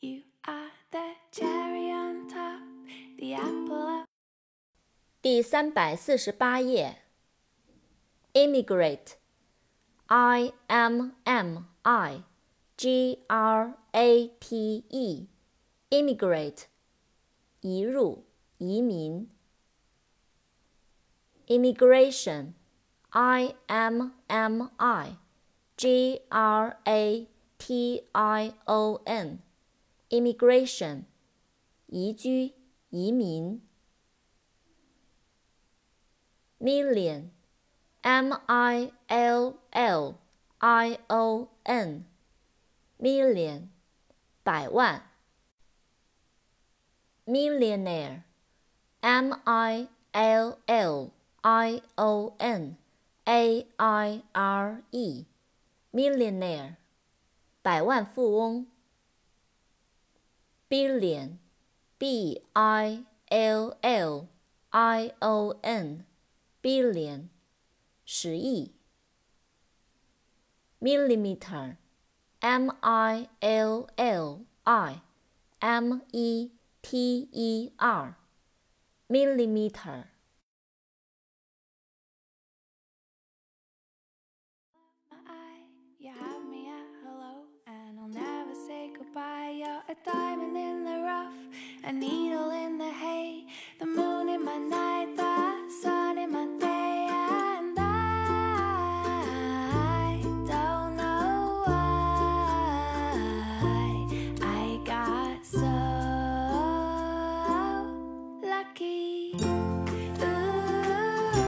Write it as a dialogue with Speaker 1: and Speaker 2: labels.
Speaker 1: You are the cherry on top, the apple of
Speaker 2: 第三百四十八页。immigrate，i m m i g r a t e，immigrate，移入、移民。immigration，i m m i g r a t i o n，immigration，移居、移民。million, m i l l i o n, million, 百万。millionaire, m i l l i o n a i r e, millionaire, 百万富翁。 Billion, b i l l i o n. Billion，十亿。millimeter，m i l l i. M e t e r，millimeter。
Speaker 1: my a diamond